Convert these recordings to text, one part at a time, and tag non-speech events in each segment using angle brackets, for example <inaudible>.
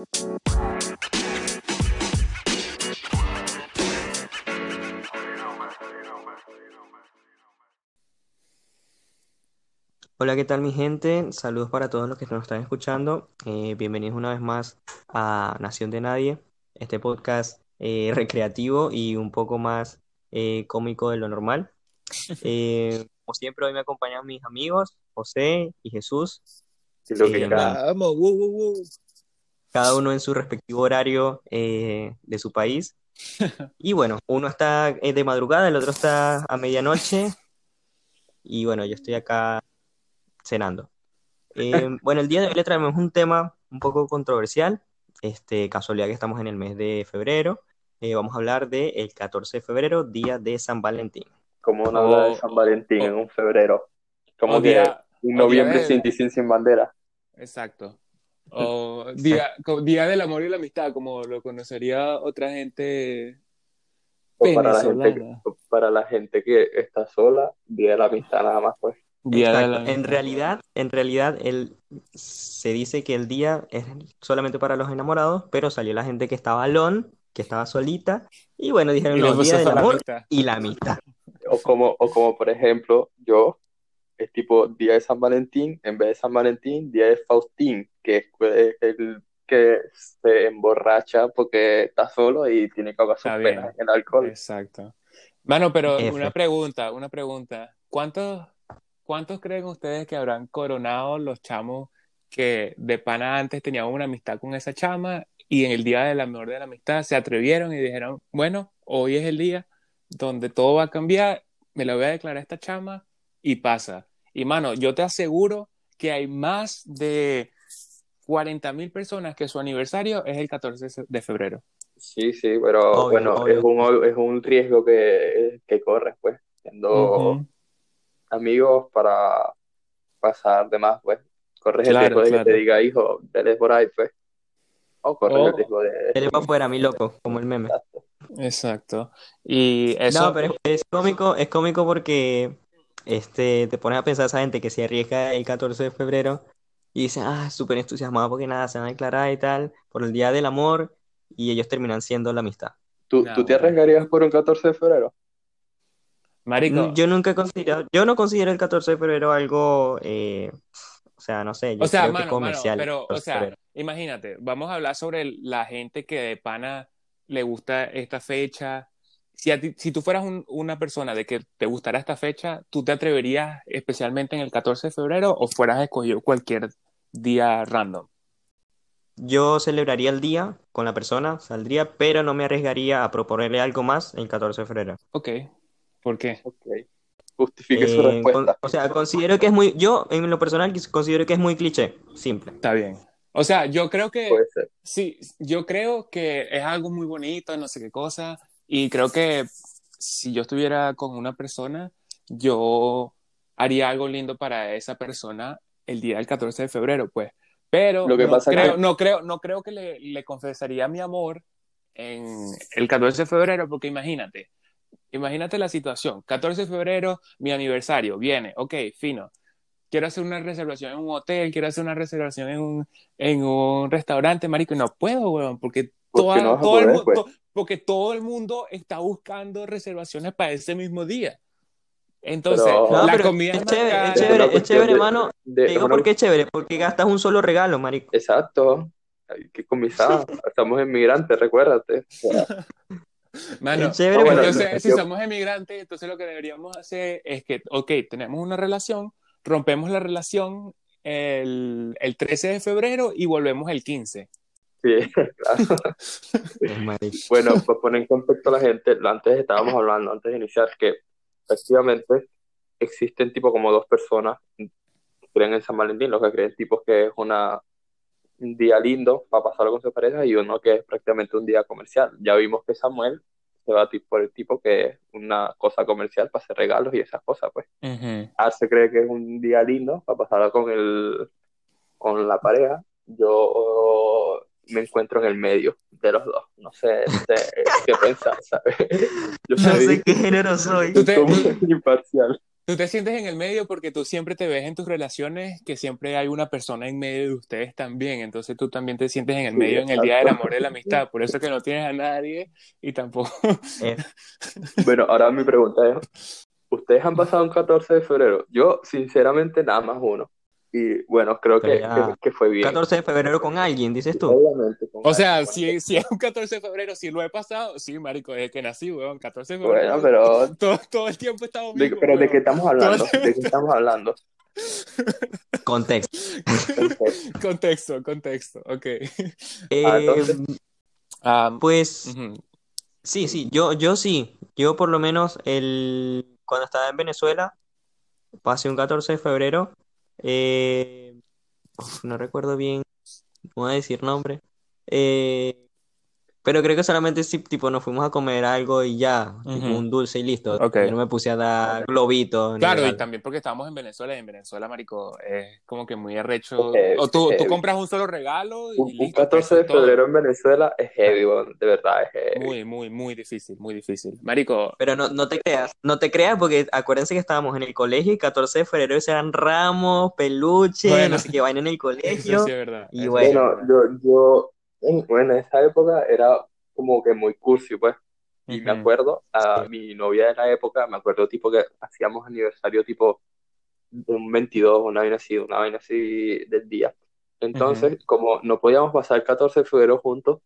Hola, ¿qué tal mi gente? Saludos para todos los que nos están escuchando. Eh, bienvenidos una vez más a Nación de Nadie, este podcast eh, <laughs> recreativo y un poco más eh, cómico de lo normal. <laughs> Eh, como siempre, hoy me acompañan mis amigos, José y Jesús. Y lo que Eh, Vamos, wow, wow, wow. Cada uno en su respectivo horario eh, de su país. <laughs> Y bueno, uno está eh, de madrugada, el otro está a medianoche. Y bueno, yo estoy acá cenando. Eh, <laughs> bueno, el día de hoy le traemos un tema un poco controversial. Este, casualidad que estamos en el mes de febrero. Eh, vamos a hablar del 14 de febrero, día de San Valentín. como una habla de San Valentín o- en un febrero. Como o que día- un noviembre día sin del- sin, sin bandera. Exacto. O <laughs> día, día del amor y la amistad, como lo conocería otra gente O para la gente, o para la gente que está sola, día de la amistad nada más, pues. Día de Exacto. la En realidad, en realidad el, se dice que el día es solamente para los enamorados, pero salió la gente que estaba alone, que estaba solita, y bueno, dijeron, Y no, día del amor amistad. y la amistad. O como, o como por ejemplo, yo, es tipo día de San Valentín, en vez de San Valentín, día de Faustín, que es el que se emborracha porque está solo y tiene que ahogar sus penas en el alcohol. Exacto. Mano, pero F. una pregunta, una pregunta. ¿Cuántos, cuántos creen ustedes que habrán coronado los chamos que de pana antes tenían una amistad con esa chama y en el día del amor de la amistad se atrevieron y dijeron, bueno, hoy es el día donde todo va a cambiar, me lo voy a declarar a esta chama y pasa. Y mano, yo te aseguro que hay más de 40 mil personas que su aniversario es el 14 de febrero. Sí, sí, pero Obvio, bueno, obvio. es un, es un riesgo que, que corres, pues, siendo amigos para pasar de más, pues. Corres el Claro, riesgo de que te diga, hijo, dale por ahí, pues. O corres el O- riesgo de... Él va afuera, mi loco, como el meme. Exacto. Y eso, No, pero es, es cómico, es cómico porque este, te pones a pensar esa gente que se arriesga el 14 de febrero y dice, ah, súper entusiasmado porque nada, se van a declarar y tal, por el Día del Amor, y ellos terminan siendo la amistad. ¿Tú, No, tú te arriesgarías por un 14 de febrero? marico, Mm, Yo nunca he considerado, yo no considero el 14 de febrero algo, eh, o sea, no sé, yo o sea, creo mano, mano, comercial. el pero, o 14 de sea, febrero. imagínate, vamos a hablar sobre la gente que de pana le gusta esta fecha. Si, a ti- si tú fueras un- una persona de que te gustara esta fecha, ¿tú te atreverías especialmente en el 14 de febrero o fueras escogido cualquier día random? Yo celebraría el día con la persona, saldría, pero no me arriesgaría a proponerle algo más el 14 de febrero. Ok, ¿por qué? Ok. Justifique su Eh, con- respuesta. o sea, considero que es muy, yo en lo personal considero que es muy cliché, simple. Está bien. O sea, yo creo que Puede ser. Sí, yo creo que es algo muy bonito, no sé qué cosa, y creo que si yo estuviera con una persona, yo haría algo lindo para esa persona el día del 14 de febrero, pues. Pero Lo que no, pasa creo, que- no creo, no creo que le, le confesaría mi amor en el 14 de febrero, porque imagínate, imagínate la situación, 14 de febrero, mi aniversario, viene, ok, fino. Quiero hacer una reservación en un hotel, quiero hacer una reservación en un, en un restaurante, marico, y no puedo, weón, porque, ¿Por toda- qué no todo el poder, mu- pues? to- porque todo el mundo está buscando reservaciones para ese mismo día. Entonces, Pero- No, la pero comida es chévere, es chévere, es chévere, hermano. Te digo una- por qué es chévere, porque gastas un solo regalo, marico. Exacto. Hay que comisar. <laughs> Estamos inmigrantes, recuérdate. Mano, Es chévere, bueno, entonces, yo- si somos emigrantes, entonces lo que deberíamos hacer es que, ok, tenemos una relación, rompemos la relación el, el 13 de febrero y volvemos el 15. sí, <laughs> claro. Es marico. Bueno, pues poner en contexto a la gente, antes estábamos hablando, antes de iniciar, que efectivamente existen tipo como dos personas que creen en San Valentín, los que creen tipo que es una, un día lindo para pasarlo con su pareja y uno que es prácticamente un día comercial. Ya vimos que Samuel se va por el tipo que es una cosa comercial para hacer regalos y esas cosas, pues. Arce cree que es un día lindo para pasarlo con el, con la pareja. Yo me encuentro en el medio de los dos. No sé, sé qué pensar, ¿sabes? <laughs> Yo No soy sé qué género soy. Tú te- <laughs> imparcial. Tú te sientes en el medio porque tú siempre te ves en tus relaciones que siempre hay una persona en medio de ustedes también. Entonces tú también te sientes en el Sí, medio en el día del amor y de la amistad. Por eso que no tienes a nadie y tampoco. Eh, <laughs> Bueno, ahora mi pregunta es, ¿ustedes han pasado un 14 de febrero? Yo, sinceramente, nada más uno. Y bueno, creo que, que, que fue bien. 14 de febrero con alguien, dices tú. Obviamente. con O sea, alguien. si, si es un 14 de febrero, si lo he pasado, sí, marico, desde que nací, weón, 14 de febrero. Bueno, pero, <laughs> Todo, todo el tiempo he estado de, pero ¿de qué estamos hablando? ¿De qué estamos hablando? <laughs> Contexto. Contexto, contexto, ok. Eh, Ah, entonces- pues sí, sí, yo, yo sí. Yo por lo menos el cuando estaba en Venezuela, pasé un 14 de febrero. Eh, no recuerdo bien, no voy a decir nombre. eh, pero creo que solamente sí, tipo nos fuimos a comer algo y ya, tipo Ujú. un dulce y listo. Yo no me puse a dar globitos Claro, y también porque estábamos en Venezuela, y en Venezuela, marico, es como que muy arrecho. O tú, tú heavy. compras un solo regalo y un, un listo, 14 eso de todo. febrero en Venezuela es heavy, de verdad, es heavy. Muy, muy, muy difícil, muy difícil. Marico, Pero no, no te creas, no te creas porque acuérdense que estábamos en el colegio y 14 de febrero eran ramos, peluches, Bueno. no sé qué vaina en el <laughs> eso colegio. sí es verdad. Y eso bueno. Bueno, yo, yo en, bueno, en esa época era como que muy cursi, pues. Y me acuerdo, a mi novia de la época, me acuerdo tipo que hacíamos aniversario tipo un 22, una vaina así, una vaina así del día. Entonces, como no podíamos pasar el 14 de febrero juntos,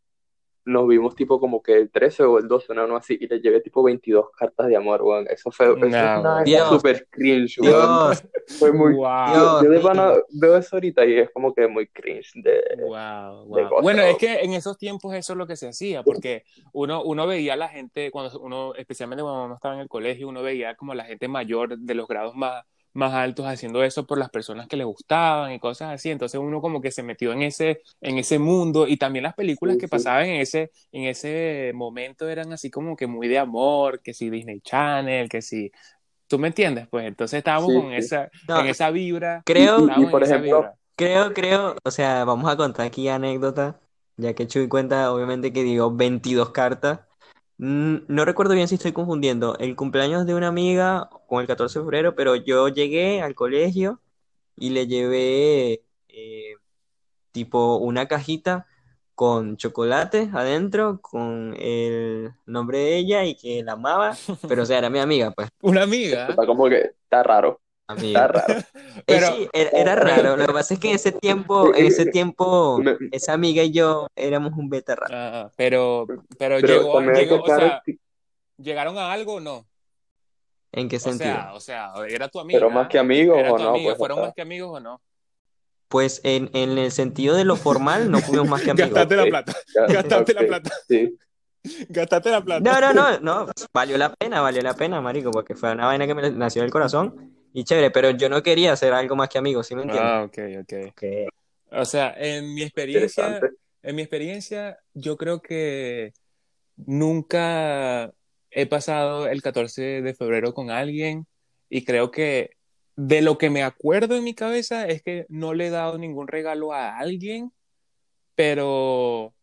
nos vimos tipo como que el 13 o el 12, una no así, y le llevé tipo 22 cartas de amor, weón. Eso fue, eso es No, una Dios. súper cringe, weón. Dios, <laughs> Fue muy... Wow. Dios. Yo de pana veo eso ahorita y es como que muy cringe de... Wow, de wow. cosas, Bueno, ¿no? es que en esos tiempos eso es lo que se hacía, porque uno, uno veía a la gente, cuando uno, especialmente cuando uno estaba en el colegio, uno veía como la gente mayor de los grados más, más altos haciendo eso por las personas que les gustaban y cosas así. Entonces uno como que se metió en ese, en ese mundo y también las películas Sí, que sí. pasaban en ese, en ese momento eran así como que muy de amor, que si Disney Channel, que si... ¿Tú me entiendes? Pues entonces estábamos Sí, con sí. esa, No, en esa vibra. creo, Y- por ejemplo, vibra. creo, creo, o sea, vamos a contar aquí anécdota, ya que Chuy cuenta, obviamente, que dio 22 cartas. Mm, No recuerdo bien si estoy confundiendo el cumpleaños de una amiga con el 14 de febrero, pero yo llegué al colegio y le llevé eh, tipo una cajita con chocolate adentro, con el nombre de ella y que la amaba, pero o sea, era mi amiga, pues, <laughs> Una amiga. Está como que está raro, está raro. <laughs> Eh, Pero- sí, era, era raro. Lo que pasa es que en ese tiempo, <laughs> en ese tiempo, esa amiga y yo éramos un beta raro. Ah, pero, pero, Pero llegó, o sea, ¿llegaron a algo o no? ¿En qué O sentido? sea, o sea, era tu amiga. Pero más que amigos o no, amiga, pues, ¿fueron o sea. más que amigos o no? Pues en, en el sentido de lo formal, no fuimos más que <laughs> amigos. Gastaste la plata, gastaste la plata, Sí, gastaste la plata. No, no, no, no, valió la pena, valió la pena, marico, porque fue una vaina que me nació del corazón y chévere, pero yo no quería hacer algo más que amigos, ¿sí me entiendes? Ah, ok, ok. Que- O sea, en mi experiencia, en mi experiencia, yo creo que nunca he pasado el 14 de febrero con alguien y creo que de lo que me acuerdo en mi cabeza es que no le he dado ningún regalo a alguien, pero...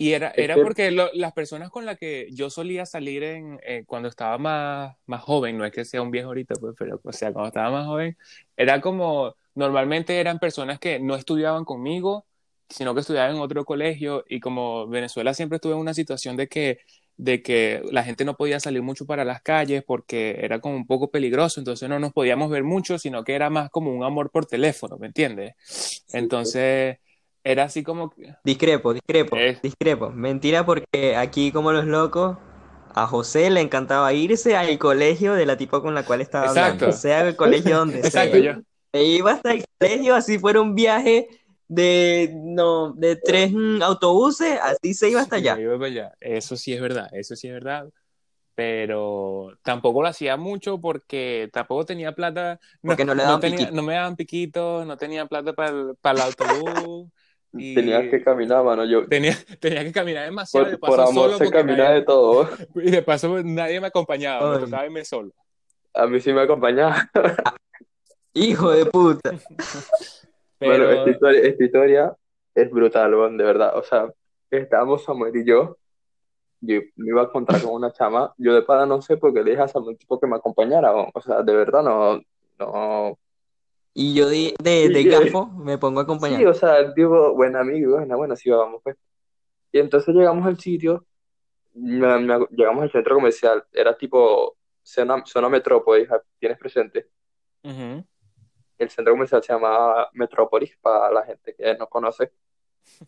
Y era, era que- porque lo- las personas con las que yo solía salir en, eh, cuando estaba más, más joven, no es que sea un viejo ahorita, pues, pero o sea, cuando estaba más joven, era como, normalmente eran personas que no estudiaban conmigo, sino que estudiaban en otro colegio y como Venezuela siempre estuvo en una situación de que, de que la gente no podía salir mucho para las calles porque era como un poco peligroso, entonces no nos podíamos ver mucho, sino que era más como un amor por teléfono, ¿me entiendes? Entonces era así como... que- Discrepo, discrepo, Eh. discrepo. Mentira porque aquí como los locos, a José le encantaba irse al colegio de la tipa con la cual estaba Exacto. hablando, sea el colegio donde <laughs> Exacto, sea. yo. E iba hasta el colegio, así fuera un viaje de, no, de tres autobuses, así se iba hasta allá. Iba para allá. Eso sí es verdad, eso sí es verdad. Pero tampoco lo hacía mucho porque tampoco tenía plata. Porque no le daban tenía, piquito. no me daban piquitos, no tenía plata para el, para el autobús. <laughs> y Tenías que caminar, mano. Yo, tenía, <laughs> tenía que caminar demasiado. de por, por paso amor solo se camina nadie- de todo. <laughs> y de paso nadie me acompañaba, Ay. me tocaba irme solo. A mí sí me acompañaba. <laughs> Hijo de puta. Bueno, esta historia, esta historia es brutal, weón, de verdad. O sea, estábamos Samuel y yo yo me iba a encontrar con una chama, yo de pana no sé porque le dije a un tipo que me acompañara, o, o sea, de verdad no, no, Y yo de, de, de Sí, gafo me pongo a sí, acompañar. o sea, el tipo, buen amigo, bueno, bueno, sí, vamos, pues. Y entonces llegamos al sitio, me- me- llegamos al centro comercial, era tipo zona, zona Metrópolis, ¿tienes presente? El centro comercial se llamaba Metrópolis, para la gente que no conoce.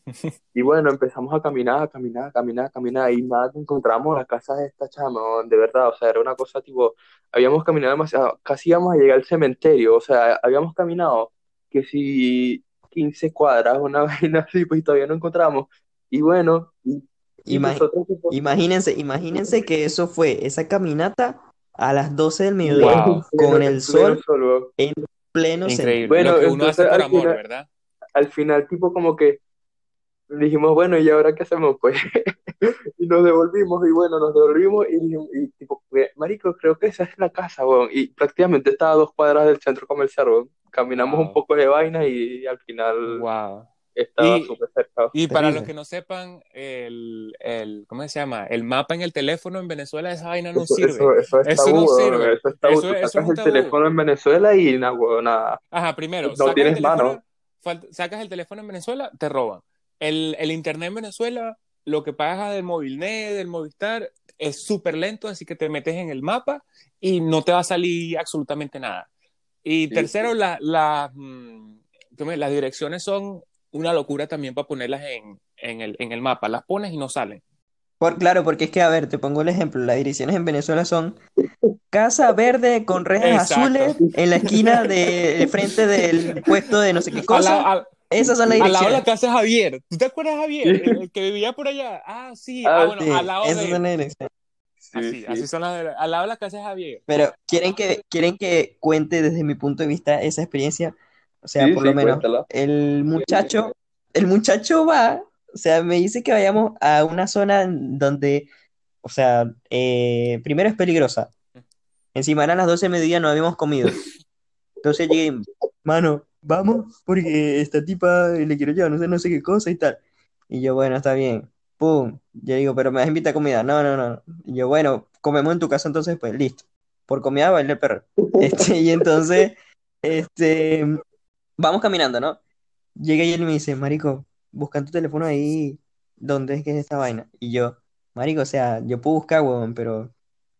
<laughs> Y bueno, empezamos a caminar, a caminar, a caminar, a caminar, y nada, encontramos la casa de esta chama, de verdad, o sea, era una cosa tipo, habíamos caminado demasiado, casi íbamos a llegar al cementerio, o sea, habíamos caminado que si 15 cuadras, una <laughs> vaina así, pues y todavía no encontramos. Y bueno, y, y Imagi- nosotros tipo, Imagínense, imagínense que eso fue esa caminata a las 12 del mediodía Wow. con el pleno sol sol, en pleno. Increíble. Bueno, Lo que uno hace entonces, por al amor, final- ¿verdad? al final, tipo, como que dijimos, bueno, ¿y ahora qué hacemos? Pues, <laughs> y nos devolvimos, y bueno, nos devolvimos, y, dijimos- y tipo, marico, creo que esa es la casa, weón, y prácticamente estaba a dos cuadras del centro comercial, weón. Caminamos un Wow. poco de vaina y, al final Wow. estaba Y- súper cerca. Y para los que no sepan, el, el, ¿cómo se llama? El mapa en el teléfono en Venezuela, esa vaina no Eso, sirve. eso, eso es Eso tabú, no weón, sirve. eso es tabú. Eso- Tú eso es sacas un el tabú. teléfono en Venezuela y nada, weón, nada. Ajá, primero, No sacas tienes el teléfono, mano. sacas el teléfono en Venezuela, te roban. El, el internet en Venezuela, lo que pagas del Movilnet, del Movistar, es súper lento, así que te metes en el mapa y no te va a salir absolutamente nada. Y Sí, tercero, la, la, mm, las direcciones son una locura también para ponerlas en, en el, en el mapa. Las pones y no salen. Por, claro, porque es que, a ver, te pongo el ejemplo, las direcciones en Venezuela son Casa Verde con rejas Exacto. azules en la esquina de, frente del puesto de no sé qué cosa. lado- al- Esas son las al lado de la direcciones. casa de Javier. ¿Tú te acuerdas Javier? El, que vivía por allá. Ah, sí. Ah, Ah, bueno, Sí, al lado esas de son las direcciones. Sí, Así, sí. así son las de- al lado de la casa de Javier. Pero quieren que, quieren que cuente desde mi punto de vista esa experiencia. O sea, Sí, por sí, lo menos, cuéntala. el muchacho, el muchacho va, o sea, me dice que vayamos a una zona donde, o sea, eh, primero es peligrosa. Encima eran las 12 de mediodía, no habíamos comido. <laughs> Entonces llegué, mano, vamos, porque esta tipa le quiero llevar, no sé, no sé qué cosa y tal. Y yo, bueno, está bien. Pum. Yo digo, pero me vas a invitar a comida. No, no, no. Y yo, bueno, comemos en tu casa entonces, pues listo. Por comida baila el perro. <laughs> Este, y entonces, este, vamos caminando, ¿no? Llega y él me dice, Marico, busca tu teléfono ahí, ¿dónde es que es esta vaina? Y yo, Marico, o sea, yo puedo buscar, huevón, pero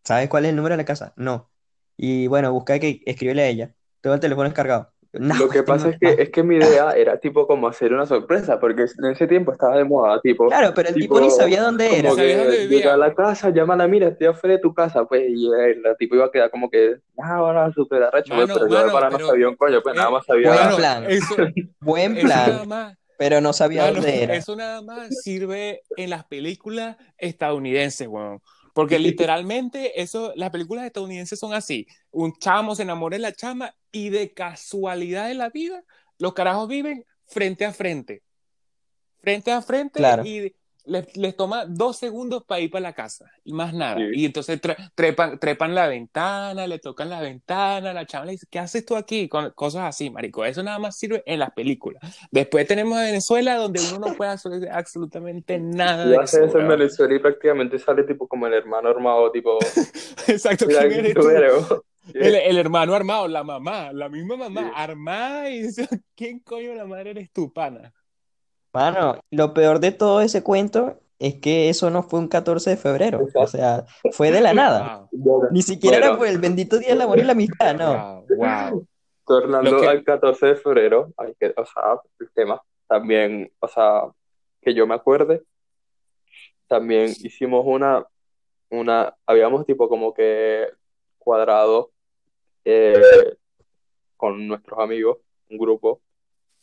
¿sabes cuál es el número de la casa? No. Y bueno, busca que escríbele a ella. Todo el teléfono es cargado. No, Lo que pasa no- es que, es que mi idea era tipo como hacer una sorpresa, porque en ese tiempo estaba de moda, tipo, Claro, pero el tipo tipo, ni sabía dónde como era. No sabía que dónde llega a la casa, llámala, mira, estoy afuera de tu casa, pues, y el, el tipo iba a quedar como que, ah, ahora súper arrecho, pues, Mano, pero yo de mano, pana no pero- sabía un coño, pues eh, nada más sabía, Buen Mano, plan. Eso, <laughs> Buen eso nada plan, más, pero no sabía mano, dónde era. eso nada más sirve en las películas estadounidenses, weón. Porque literalmente eso, las películas estadounidenses son así. Un chamo se enamora de la chama y de casualidad de la vida, los carajos viven frente a frente. Frente a frente Claro. y les, les toma dos segundos para ir para la casa y más nada. Sí. Y entonces tre- trepan, trepan la ventana, le tocan la ventana, la chava le dice, ¿qué haces tú aquí? Con cosas así, marico. Eso nada más sirve en las películas. Después tenemos a Venezuela donde uno no puede hacer absolutamente <laughs> nada Yo hace eso en. Venezuela y prácticamente sale tipo como el hermano armado, tipo, <laughs> Exacto, mira, ¿quién ¿quién eres tú tú? eres, weón? El, el hermano armado, la mamá, la misma mamá, Sí. armada y dice, <laughs> ¿quién coño la madre eres tú, pana? Mano, lo peor de todo ese cuento es que eso no fue un 14 de febrero. O sea, fue de la nada. Wow, Ni siquiera era Bueno. por el bendito Día del Amor y la Amistad, no. wow, wow. tornando que- al 14 de febrero, hay que, o sea, el tema, también, o sea, que yo me acuerde, también hicimos una, una, habíamos tipo como que cuadrado eh, con nuestros amigos, un grupo,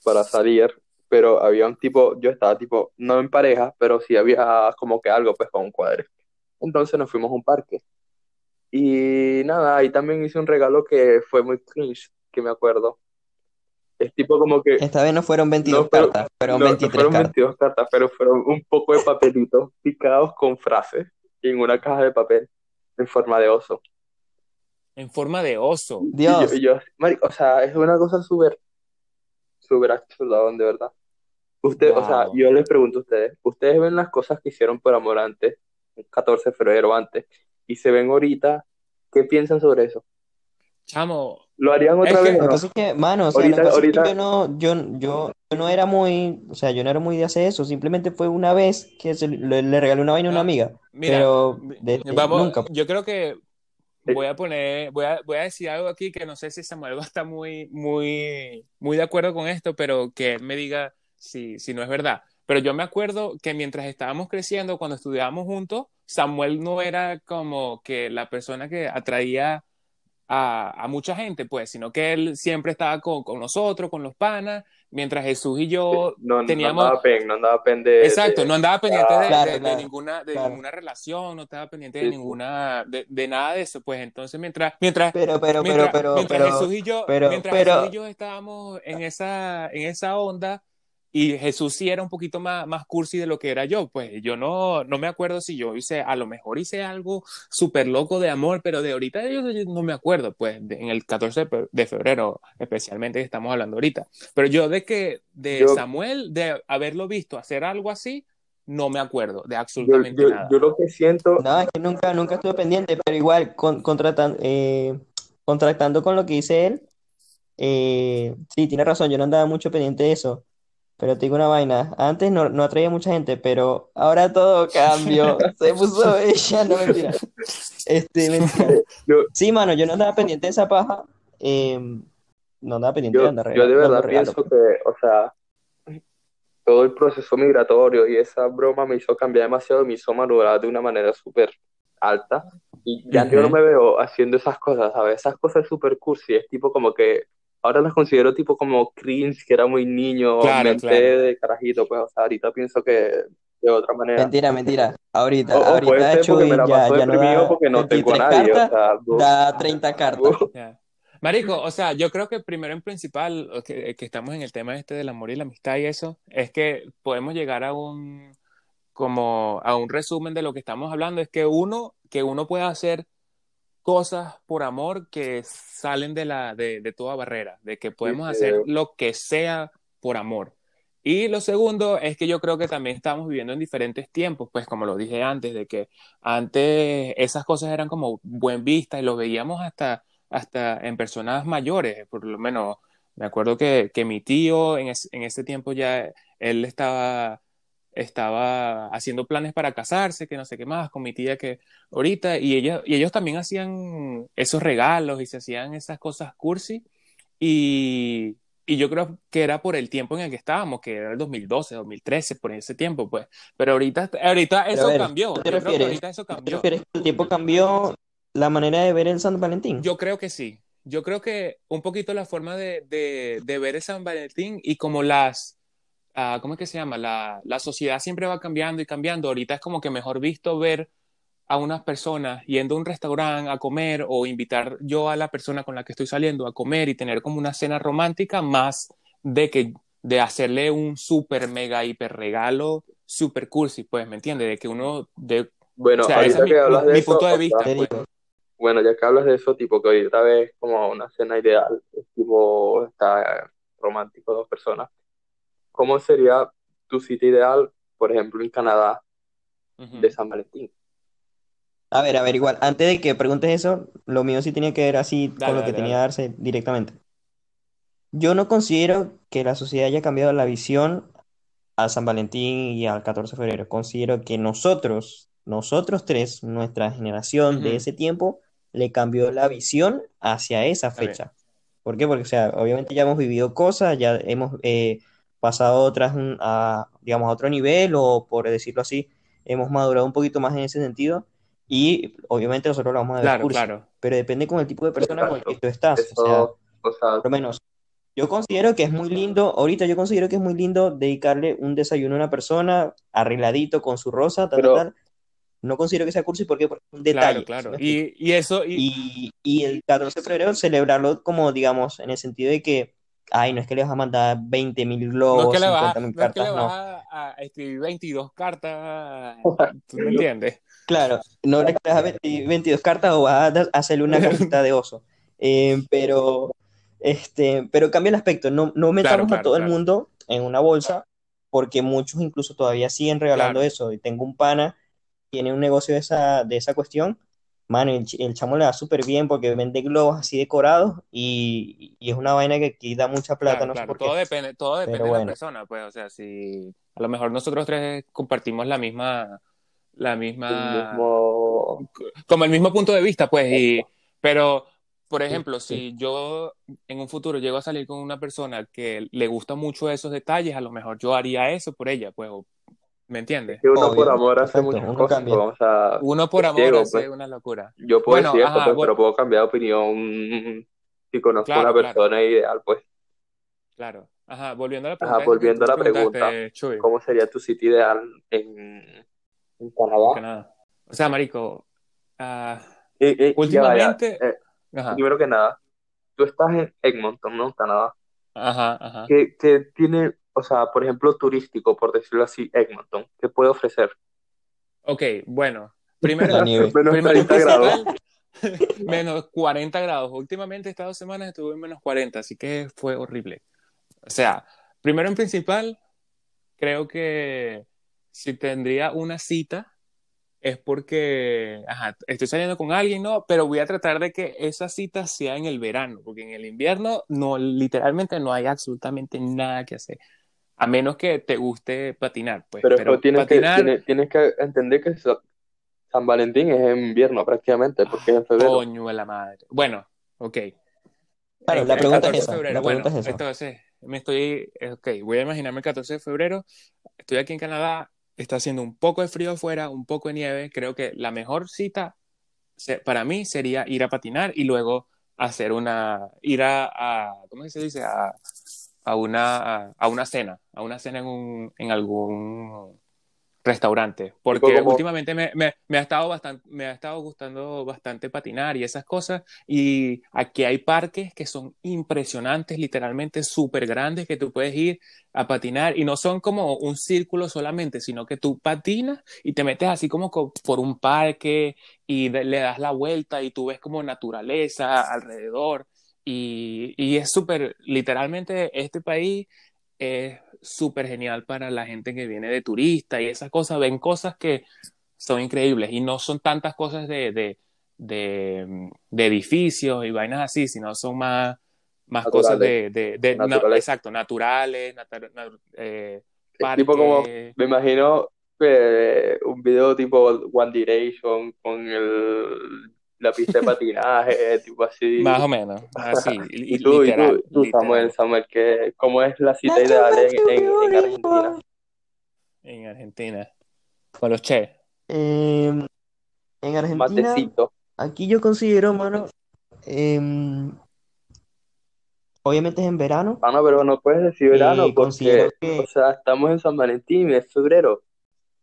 para salir, pero había un tipo, yo estaba tipo, no en pareja, pero sí había como que algo pues con un cuadre. Entonces nos fuimos a un parque. Y nada, ahí también hice un regalo que fue muy cringe, que me acuerdo. Es tipo como que, Esta vez no fueron 22 No, pero- cartas, fueron no, no 23 fueron cartas. 22 cartas, pero fueron un poco de papelitos picados con frases en una caja de papel en forma de oso. En forma de oso. Y Dios, yo, y yo, marico, o sea, es una cosa súper, súper absurda, de verdad. Usted, o sea, Wow. yo les pregunto a ustedes, ¿ustedes ven las cosas que hicieron por amor antes un 14 de febrero antes y se ven ahorita, ¿qué piensan sobre eso? Chamo, ¿Lo harían otra vez? Que no? es que, mano, o sea, lo Ahorita- que pasa es que ahorita- yo no, yo, yo, yo no era muy, o sea, yo no era muy de hacer eso, simplemente fue una vez que se le, le regalé una vaina a una Ah, amiga, mira, pero de- de- Vamos, nunca. yo creo que voy a poner, voy a, voy a decir algo aquí que no sé si Samuel va a estar muy, muy, muy de acuerdo con esto, pero que me diga si, si no es verdad. Pero yo me acuerdo que mientras estábamos creciendo, cuando estudiábamos juntos, Samuel no era como que la persona que atraía a, a mucha gente, pues, sino que él siempre estaba con, con nosotros, con los panas, mientras Jesús y yo No, no teníamos... andaba pen, no andaba pen de... Exacto, de- no andaba pendiente de, Claro, de- de claro, ninguna, de claro. ninguna relación, no estaba pendiente de ninguna, de, de nada de eso, pues entonces mientras, mientras, Pero, pero, mientras, pero, pero, mientras pero, Jesús y yo, pero, mientras pero- Jesús y yo estábamos en esa, en esa onda, y Jesús sí era un poquito más, más cursi de lo que era yo, pues yo no, no me acuerdo si yo hice, a lo mejor hice algo súper loco de amor, pero de ahorita yo, yo no me acuerdo, pues de- en el 14 de fe- de febrero especialmente que estamos hablando ahorita. Pero yo de que, de Yo- Samuel, de haberlo visto hacer algo así, no me acuerdo de absolutamente yo, nada. yo lo que siento... no, es que nunca, nunca estuve pendiente, pero igual, con, contratan- eh, contractando con lo que dice él, eh, sí, tiene razón, yo no andaba mucho pendiente de eso, pero te digo una vaina, antes no, no atraía mucha gente, pero ahora todo cambió, se puso <laughs> ella, no mentira, este, mentira. Yo, Sí, mano, yo no andaba pendiente de esa paja, eh, no andaba pendiente de yo, andar yo de verdad pienso que, o sea, todo el proceso migratorio y esa broma me hizo cambiar demasiado, me hizo madurar de una manera súper alta. Y ya yo no me veo haciendo esas cosas, ¿sabes? Esas cosas súper cursi, es tipo como que ahora las considero tipo como cringe, que era muy niño, Claro, mente claro. de carajito, pues, o sea, ahorita pienso que de otra manera. Mentira, mentira. Ahorita, O, o ahorita puede ser porque me la ya, ya no da porque no tengo a 23 nadie, o sea, da 30 <laughs> cartas. Marico, o sea, yo creo que primero en principal, o que, que estamos en el tema este del amor y la amistad y eso, es que podemos llegar a un, como a un resumen de lo que estamos hablando, es que uno, que uno puede hacer cosas por amor que salen de la, de, de toda barrera, de que podemos sí. hacer lo que sea por amor. Y lo segundo es que yo creo que también estamos viviendo en diferentes tiempos, pues como lo dije antes, de que antes esas cosas eran como buen vista y lo veíamos hasta, hasta en personas mayores, por lo menos me acuerdo que, que mi tío en, es- en ese tiempo ya él estaba, estaba haciendo planes para casarse, que no sé qué más, con mi tía que ahorita, y ellos, y ellos también hacían esos regalos y se hacían esas cosas cursi, y, y yo creo que era por el tiempo en el que estábamos, que era el 2012, 2013, por ese tiempo, pues. Pero ahorita, ahorita eso a ver, cambió. ¿qué Yo te refieres? ahorita eso ¿Te cambió. refieres que el tiempo cambió la manera de ver el San Valentín? Yo creo que sí. Yo creo que un poquito la forma de, de, de ver el San Valentín y como las, ah, ¿cómo es que se llama? La, la sociedad siempre va cambiando y cambiando. Ahorita es como que mejor visto ver a unas personas yendo a un restaurante a comer o invitar yo a la persona con la que estoy saliendo a comer y tener como una cena romántica más de que de hacerle un súper mega hiper regalo super cursi, pues, ¿me entiendes? De que uno de Bueno, o sea, ahorita es mi, que hablas de mi eso, punto de sea, vista, pues. digo, Bueno, ya que hablas de eso, tipo que ahorita ves como una cena ideal, es tipo está romántico dos personas. ¿Cómo sería tu sitio ideal, por ejemplo, en Canadá de San Valentín? A ver, a ver, igual, antes de que preguntes eso, lo mío sí tenía que ver así Dale, con lo que dale, tenía que darse directamente. Yo no considero que la sociedad haya cambiado la visión a San Valentín y al 14 de febrero. Considero que nosotros, nosotros tres, nuestra generación de ese tiempo, le cambió la visión hacia esa fecha. ¿Por qué? Porque, o sea, obviamente ya hemos vivido cosas, ya hemos eh, pasado otras mm, a, digamos, a otro nivel, o por decirlo así, hemos madurado un poquito más en ese sentido. Y obviamente nosotros lo vamos a ver Claro, cursi, claro. pero depende con el tipo de persona con el que Exacto. tú estás. O sea, Eso, o sea, por lo menos, yo considero que es muy lindo, ahorita yo considero que es muy lindo dedicarle un desayuno a una persona arregladito con su rosa, tal, tal, pero tal. No considero que sea cursi porque porque es un Claro, detalle, ¿sí claro. me explico? Y, y eso, y, Y, y el 14 de febrero celebrarlo como, digamos, en el sentido de que, ay, no es que le vas a mandar 20 mil no es globos, que le 50 vas, mil no es que le no. vas a, a escribir 22 cartas, <laughs> ¿tú me entiendes? Claro, no le das 20 22 cartas o vas a hacerle una <laughs> cajita de oso. Eh, pero, este, pero cambia el aspecto. No, no Claro, metamos a claro, todo el mundo en una bolsa, porque muchos incluso todavía siguen regalando Claro. eso. Y tengo un pana tiene un negocio de esa, de esa cuestión, mano, el, el chamo le da súper bien porque vende globos así decorados y, y es una vaina que aquí da mucha plata, Claro, no sé claro, por todo qué. depende, todo depende Pero de la persona, pues, o sea, si a lo mejor nosotros tres compartimos la misma, la El misma, mismo... como el mismo punto de vista, pues, y, pero, por Sí, ejemplo, sí. si yo en un futuro llego a salir con una persona que le gusta mucho esos detalles, a lo mejor yo haría eso por ella, pues, o- ¿me Es entiendes? que uno por Obvio, amor hace exacto, muchas uno cosas, cambia. pues, o sea, Uno por amor ciego, hace pues. una locura. Yo puedo Bueno, decir esto, ajá, pues, bueno, pero puedo cambiar de opinión si conozco a una claro, claro, persona ideal, pues. claro. Ajá, volviendo a la Ajá, pregunta que volviendo a la pregunta, ¿cómo sería tu sitio ideal en, en Canadá? Canadá. O sea, marico, ah, Eh, eh, ya últimamente, eh, ajá, primero que nada, tú estás en Edmonton, ¿no? Canadá. ajá, ajá. ¿Qué, qué tiene, o sea, por ejemplo, turístico, por decirlo así, Edmonton? ¿Qué puede ofrecer? Ok, bueno, primero. Menos primero y 30 grados. <laughs> menos 40 grados. Últimamente estas dos semanas estuve en menos 40, así que fue horrible. O sea, primero en principal, creo que si tendría una cita es porque, ajá, estoy saliendo con alguien, ¿no? Pero voy a tratar de que esa cita sea en el verano, porque en el invierno no, literalmente no hay absolutamente nada que hacer. A menos que te guste patinar, pues. Pero, Pero tienes que, patinar, tienes, tienes que entender que Sa- San Valentín es en invierno prácticamente, porque es en febrero. coño de la madre. Bueno, ok. Claro, El, la el pregunta 14 es esa, febrero. la Bueno, pregunta es esa. entonces, me estoy, ok, voy a imaginarme el 14 de febrero. Estoy aquí en Canadá, está haciendo un poco de frío afuera, un poco de nieve. Creo que la mejor cita para mí sería ir a patinar y luego hacer una, ir a, a- ¿cómo se dice? A, a una, a, una cena, a una cena en, un, en algún restaurante, porque como- últimamente me, me- me ha estado bastante, me ha estado gustando bastante patinar y esas cosas, y aquí hay parques que son impresionantes, literalmente súper grandes, que tú puedes ir a patinar. Y no son como un círculo solamente, sino que tú patinas y te metes así como co- por un parque y de- le das la vuelta y tú ves como naturaleza alrededor y, y es súper, literalmente este país es súper genial para la gente que viene de turista y esas cosas, ven cosas que son increíbles y no son tantas cosas de, de, de, de edificios y vainas así, sino son más, más cosas de, de, de- na- Naturales. exacto, naturales, natu- natu- eh, tipo como, me imagino eh, un video tipo One Direction con el, la pista de patinaje, <laughs> tipo así. Más o menos, así, <laughs> Y y- tú, y literal, tú, tú, literal. Samuel, Samuel, ¿qué, ¿cómo es la cita ideal en, Picchu, en, en Argentina? en Argentina, con los che. Em, en Argentina, Matecito. aquí yo considero, mano, em, obviamente es en verano. Ah, no, pero no puedes decir verano Eh, considero porque, que o sea, estamos en San Valentín, es febrero.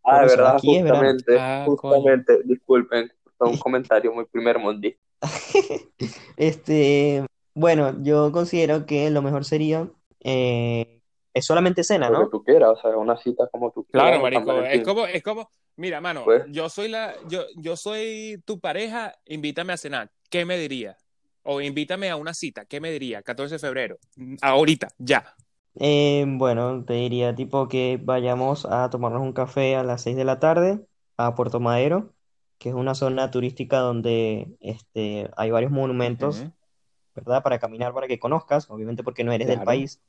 Ah, de verdad, aquí es verano. justamente, Ah, coño. justamente, disculpen, <laughs> fue un comentario muy primer mundi. <laughs> Este, bueno, yo considero que lo mejor sería, eh, es solamente cena, Lo que ¿no? tú quieras, o sea, una cita como tú quieras Claro, marico, es como, es como, mira, mano, Pues. yo soy la, yo, yo soy tu pareja, invítame a cenar, ¿qué me diría? O invítame a una cita, ¿qué me diría? 14 de febrero, ahorita, ya. Eh, bueno, te diría tipo que vayamos a tomarnos un café a las 6 de la tarde a Puerto Madero, que es una zona turística donde este, hay varios monumentos, ¿verdad? Para caminar, para que conozcas, obviamente porque no eres del país.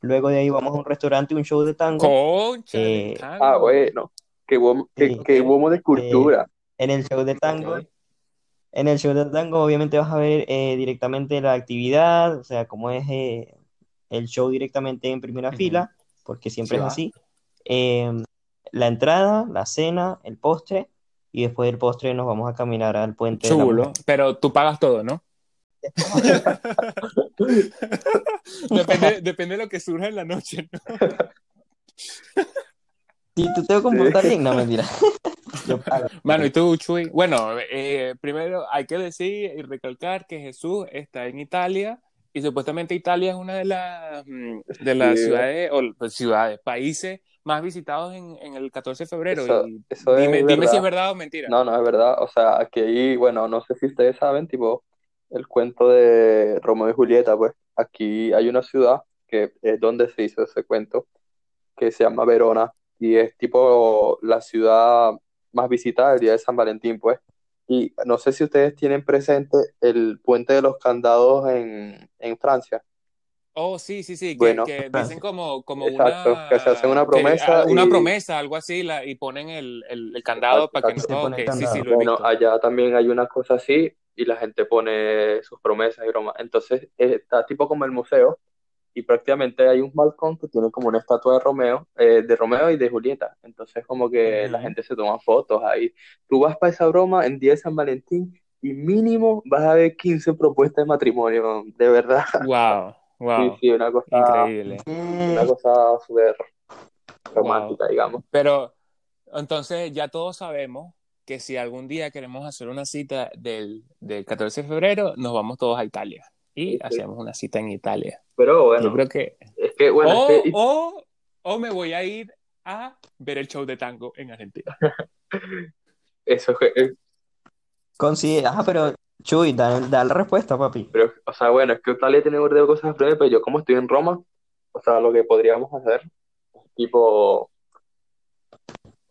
Luego de ahí vamos a un restaurante, un show de tango. Concha de Eh, tango. Ah, bueno, qué bomo, qué, Sí. qué bomo de cultura. En el show de tango, en el show de tango obviamente vas a ver eh, directamente la actividad, o sea, cómo es eh, el show directamente en primera fila, porque siempre Sí es va. así. Eh, la entrada, la cena, el postre, y después del postre nos vamos a caminar al puente Chulo, pero tú pagas todo, ¿no? <laughs> depende, depende de lo que surja en la noche, ¿no? Si tú te comportas bien, no mentira. <laughs> Yo pago. Mano, ¿y tú, Chuy? Bueno, eh, primero hay que decir y recalcar que Jesús está en Italia y supuestamente Italia es una de las, mm, de las Sí. ciudades, o pues, ciudades, países más visitados en, en el 14 de febrero. Eso, y eso es dime, si es verdad o mentira. No, no es verdad. O sea, aquí, bueno, no sé si ustedes saben, tipo, el cuento de Romeo y Julieta, pues aquí hay una ciudad que es donde se hizo ese cuento, que se llama Verona, y es tipo la ciudad más visitada, el día de San Valentín, pues. Y no sé si ustedes tienen presente el puente de los candados en, en Francia. Oh, sí, sí, sí, que, Bueno, que dicen como, como exacto, una... que se hacen una que, promesa ah, una promesa, algo así, la, y ponen el, el, el candado Exacto, para que no... exacto. Se pone el ok, sí, sí, lo Bueno, allá también hay una cosa así y la gente pone sus promesas y bromas. Entonces eh, está tipo como el museo y prácticamente hay un balcón que tiene como una estatua de Romeo, eh, de Romeo y de Julieta. Entonces como que la gente se toma fotos ahí. Tú vas para esa broma en día de San Valentín y mínimo vas a ver 15 propuestas de matrimonio, de verdad. Wow, wow, sí, una cosa, increíble. una cosa súper romántica, digamos. Pero entonces ya todos sabemos que si algún día queremos hacer una cita del, del 14 de febrero, nos vamos todos a Italia y Sí, sí. hacemos una cita en Italia. Pero Yo bueno, creo que... es que, bueno, o, es que o, o me voy a ir a ver el show de tango en Argentina. <laughs> eso es, Considera, ah, pero Chuy, da, da la respuesta, papi. Pero, o sea, bueno, es que Italia tiene burda de cosas de frente, pero yo como estoy en Roma, o sea, lo que podríamos hacer, tipo,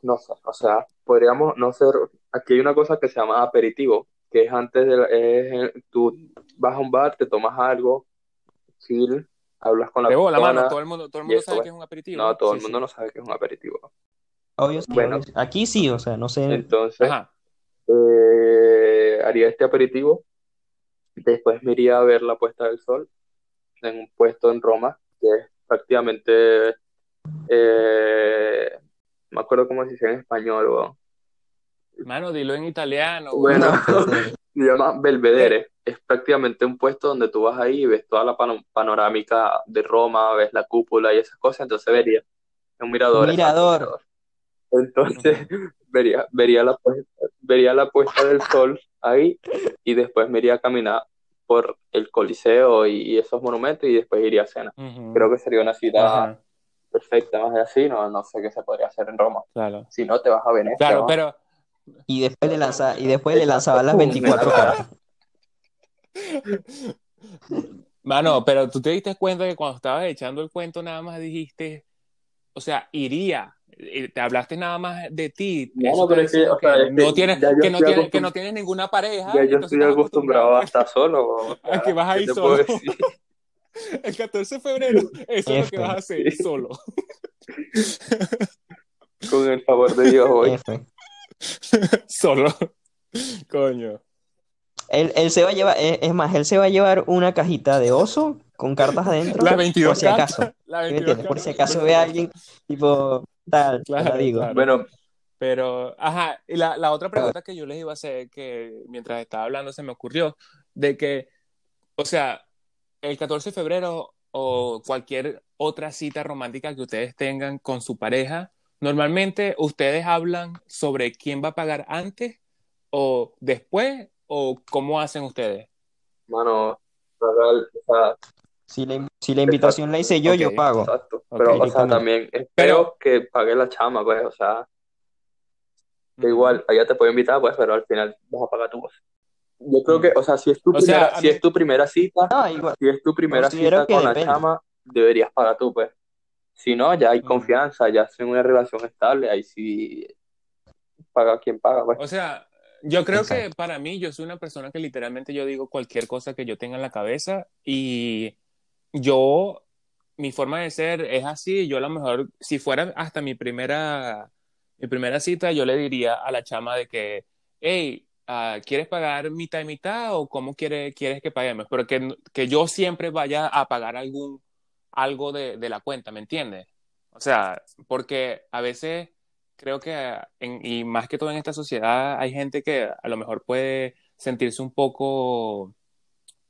no sé, o sea, podríamos no ser, aquí hay una cosa que se llama aperitivo, que es antes de, la- es, tú vas a un bar, te tomas algo, chill, hablas con la De bola, mano, persona, todo el mundo, todo el mundo sabe que es un aperitivo. no, todo el mundo sí. no sabe que es un aperitivo. Obvio Bueno. obvio. Aquí sí, o sea, no sé. Entonces, Ajá. Eh, haría este aperitivo, después me iría a ver la puesta del sol en un puesto en Roma, que es prácticamente, eh, no me acuerdo cómo se dice en español, weón. Mano, dilo en italiano. Bueno, No, <laughs> se llama Belvedere, es prácticamente un puesto donde tú vas ahí y ves toda la pano- panorámica de Roma, ves la cúpula y esas cosas, entonces vería un mirador, un mirador. Entonces <laughs> vería, vería la puesta, vería la puesta del sol ahí y después me iría a caminar por el Coliseo y, y esos monumentos y después iría a cena. Creo que sería una cita Ajá, perfecta, más de así, no, no sé qué se podría hacer en Roma. claro. Si no, te vas a Venecia, Claro, ¿no? pero Y después le lanza, y después le lanzaba las 24 cartas. Mano, pero tú te diste cuenta que cuando estabas echando el cuento nada más dijiste, o sea, iría. Eh, Te hablaste nada más de ti. No, pero es que, o sea, no tienes, que no tienes, que acostum- no tienes ninguna pareja. Ya yo estoy acostumbrado a estar solo. o <laughs> a que vas a ¿qué ir te puedo solo. <laughs> El 14 de febrero, eso es lo que vas a hacer Sí. solo. <laughs> Con el favor de Dios hoy. F. Solo. Coño. Él, él se va a llevar, es, más, él se va a llevar una cajita de oso con cartas adentro. Las 22 por si acaso. cartas. Las ¿Sí me 22 entiendes? Por si acaso ve a alguien, tipo, tal, te la Claro, digo. claro. Bueno, Pero, ajá, y la, la otra pregunta que yo les iba a hacer, que mientras estaba hablando se me ocurrió, de que, o sea, el 14 de febrero o cualquier otra cita romántica que ustedes tengan con su pareja, normalmente ustedes hablan sobre quién va a pagar antes o después o cómo hacen ustedes. mano, o sea, Si la, si la invitación la hice yo, yo pago. exacto. Pero, o sea, también espero Pero- que pague la chama, pues, o sea, que igual, allá te puedo invitar, pues, pero al final vas a pagar tú. pues. Yo creo que, o sea, si es tu O primera, si mí- es tu primera cita, No, igual. si es tu primera Considero cita con la chama, deberías pagar tú, pues. Si no, ya hay Ujú. confianza, ya es una relación estable, ahí sí paga quien paga, pues. O sea, yo creo que para mí, yo soy una persona que literalmente yo digo cualquier cosa que yo tenga en la cabeza y yo, mi forma de ser es así. Yo a lo mejor, si fuera hasta mi primera, mi primera cita, yo le diría a la chama de que, hey, ah, ¿quieres pagar mitad y mitad o cómo quiere, quieres que paguemos? Pero que, que yo siempre vaya a pagar algún, algo de, de la cuenta, ¿me entiendes? O sea, porque a veces creo que, y más que todo en esta sociedad, hay gente que a lo mejor puede sentirse un poco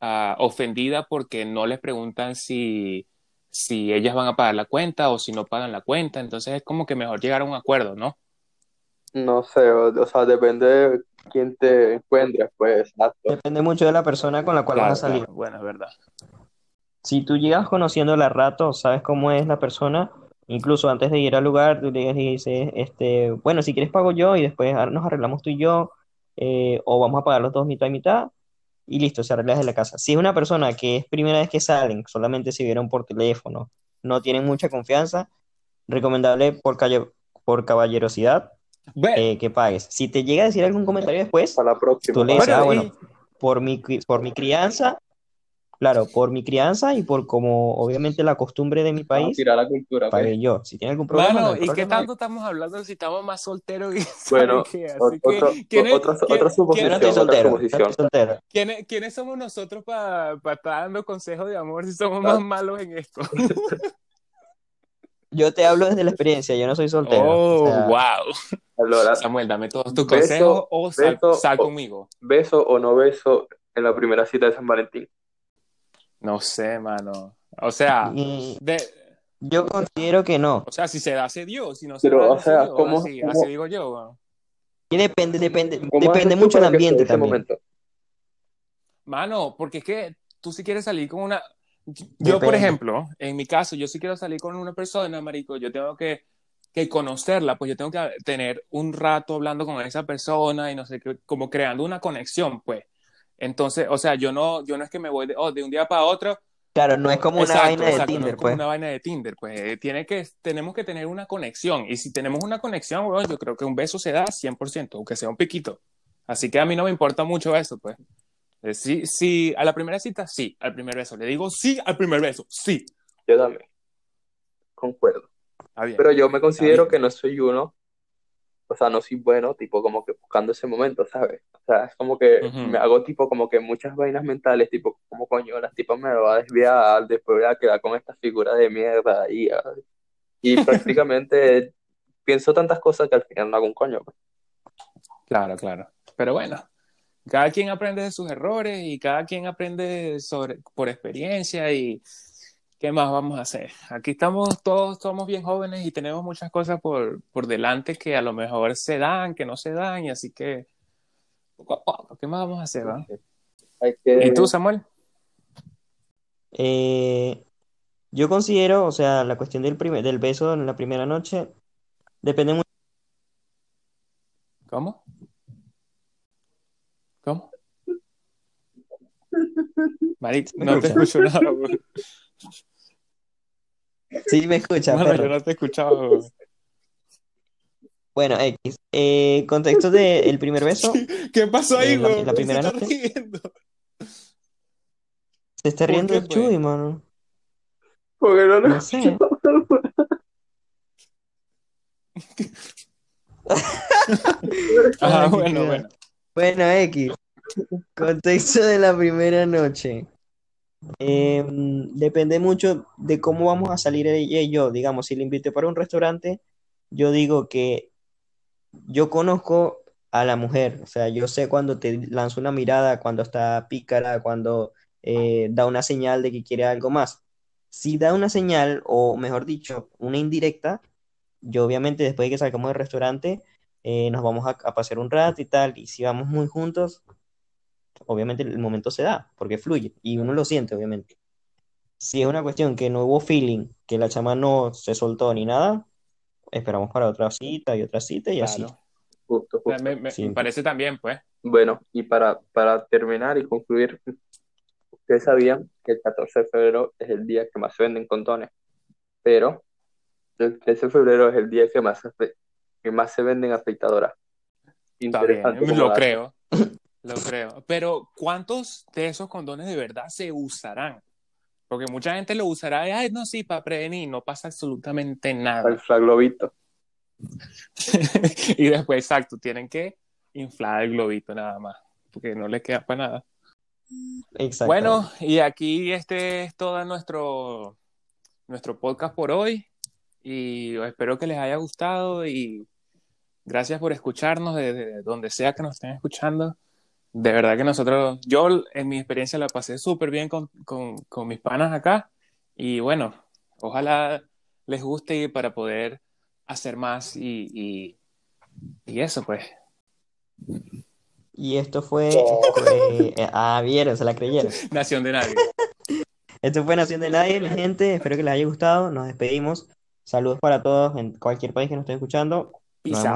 ah, ofendida porque no les preguntan si, si ellas van a pagar la cuenta o si no pagan la cuenta. Entonces es como que mejor llegar a un acuerdo, ¿no? No sé, o, o sea, depende de quién te encuentres, pues, exacto. Depende mucho de la persona con la cual vas a salir. claro. Bueno, es verdad. Si tú llegas conociéndola a rato, sabes cómo es la persona, incluso antes de ir al lugar, tú llegas y dices, este, bueno, si quieres pago yo y después nos arreglamos tú y yo, eh, o vamos a pagar los dos mitad y mitad, y listo, se arregla desde la casa. Si es una persona que es primera vez que salen, solamente se vieron por teléfono, no tienen mucha confianza, recomendable por calle, por caballerosidad, eh, que pagues. Si te llega a decir algún comentario después, Para la próxima. tú le dices, Bueno, ah, y- bueno, por mi, por mi crianza, claro, por mi crianza y por como obviamente la costumbre de mi país, tirar la cultura. pues. yo. Si tiene algún problema, Mano, no hay ¿y qué tanto estamos hablando si estamos más solteros <laughs> Bueno, otra- suposición. otra soltero. ¿Quiénes, somos nosotros para estar dando consejos de amor si somos Ah. más malos en esto? <laughs> Yo te hablo desde la experiencia, yo no soy soltero. Oh, o sea, wow. Ahora, Samuel, dame todos tus Beso, consejos o sal, beso, sal o- conmigo. ¿beso o no beso en la primera cita de San Valentín? No sé, mano. O sea, y de, yo considero que no. o sea, si se da, se dio. Si no se Pero, da, o se sea, dio. ¿cómo- así, cómo- así digo yo. Y depende, depende, ¿Cómo depende mucho el para que se dé ambiente también. momento? Mano, porque es que tú si quieres salir con una... Yo, por ejemplo, en mi caso, yo si quiero salir con una persona, marico, yo tengo que, que conocerla, pues yo tengo que tener un rato hablando con esa persona y no sé qué, como creando una conexión, pues. Entonces, o sea, yo no, yo no es que me voy de, oh, de un día para otro. Claro, no es como una Exacto, vaina de exacto, no Tinder, es como pues. una vaina de Tinder, pues. Eh, Tiene que, tenemos que tener una conexión. Y si tenemos una conexión, bueno, yo creo que un beso se da 100%, aunque sea un piquito. Así que a mí no me importa mucho eso, pues. Eh, Sí, sí, a la primera cita, sí, al primer beso. Le digo sí al primer beso, sí. Yo también. Concuerdo. Está bien. Pero yo me considero bien. que no soy uno, o sea, no soy bueno, tipo como que buscando ese momento, ¿sabes? O sea, es como que Ujú. me hago tipo como que muchas vainas mentales, tipo, como coño, las tipas me va a desviar, después voy a quedar con esta figura de mierda y, y <laughs> prácticamente pienso tantas cosas que al final no hago un coño. pues. Claro, claro. Pero bueno, cada quien aprende de sus errores y cada quien aprende sobre, por experiencia y ¿qué más vamos a hacer? Aquí estamos todos, somos bien jóvenes y tenemos muchas cosas por, por delante que a lo mejor se dan, que no se dan y así que poco a poco, ¿qué más vamos a hacer? va? Hay que... ¿Y tú, Samuel? Eh, yo considero, o sea, la cuestión del primer, del beso en la primera noche depende mucho. ¿Cómo? ¿Cómo? <laughs> Maric, ¿Me no te escucho nada. <laughs> Sí, me escucha, Mano, perro. yo no te escuchaba, güey. Bueno, X. Eh, contexto del primer beso. <laughs> ¿Qué pasó ahí, Eh, la- güey? la ¿Quién se primera está noche. riendo? Se está ¿Por riendo el pues? Chuy, mano. Porque no lo No sé. Ajá, <laughs> qué <laughs> bueno, bueno. Bueno, X. Contexto de la primera noche. Eh, depende mucho de cómo vamos a salir ella y yo. Digamos, si le invité para un restaurante, yo digo que yo conozco a la mujer. O sea, yo sé cuando te lanza una mirada, cuando está pícara, cuando eh, da una señal de que quiere algo más. Si da una señal, o mejor dicho, una indirecta, yo obviamente después de que salgamos del restaurante, eh, nos vamos a, a pasear un rato y tal. Y si vamos muy juntos, obviamente el momento se da, porque fluye y uno lo siente, obviamente. Si es una cuestión que no hubo feeling, que la chama no se soltó ni nada, esperamos para otra cita y otra cita y así. Justo, justo. me, me- Sí. me parece también, pues. Bueno, y para, para terminar y concluir, ustedes sabían que el 14 de febrero es el día que más se venden condones, pero el 13 de febrero es el día que más, se- que más se venden afeitadoras. Bien, Interesante lo creo. Lo creo. Pero, ¿cuántos de esos condones de verdad se usarán? Porque mucha gente lo usará, y, ay, no, sí, para prevenir, no pasa absolutamente El nada. flaglobito. <laughs> y después, exacto, tienen que inflar el globito nada más, porque no les queda para nada. Exacto. Bueno, y aquí este es todo nuestro, nuestro podcast por hoy. Y espero que les haya gustado y gracias por escucharnos desde donde sea que nos estén escuchando. De verdad que nosotros, yo en mi experiencia la pasé súper bien con, con, con mis panas acá. Y bueno, ojalá les guste para poder hacer más y, y, y eso pues. Y esto fue. eh, eh, ah, vieron, se la creyeron. <laughs> Nación de nadie. <laughs> Esto fue Nación de Nadie, mi gente. Espero que les haya gustado. Nos despedimos. Saludos para todos en cualquier país que nos esté escuchando. Peace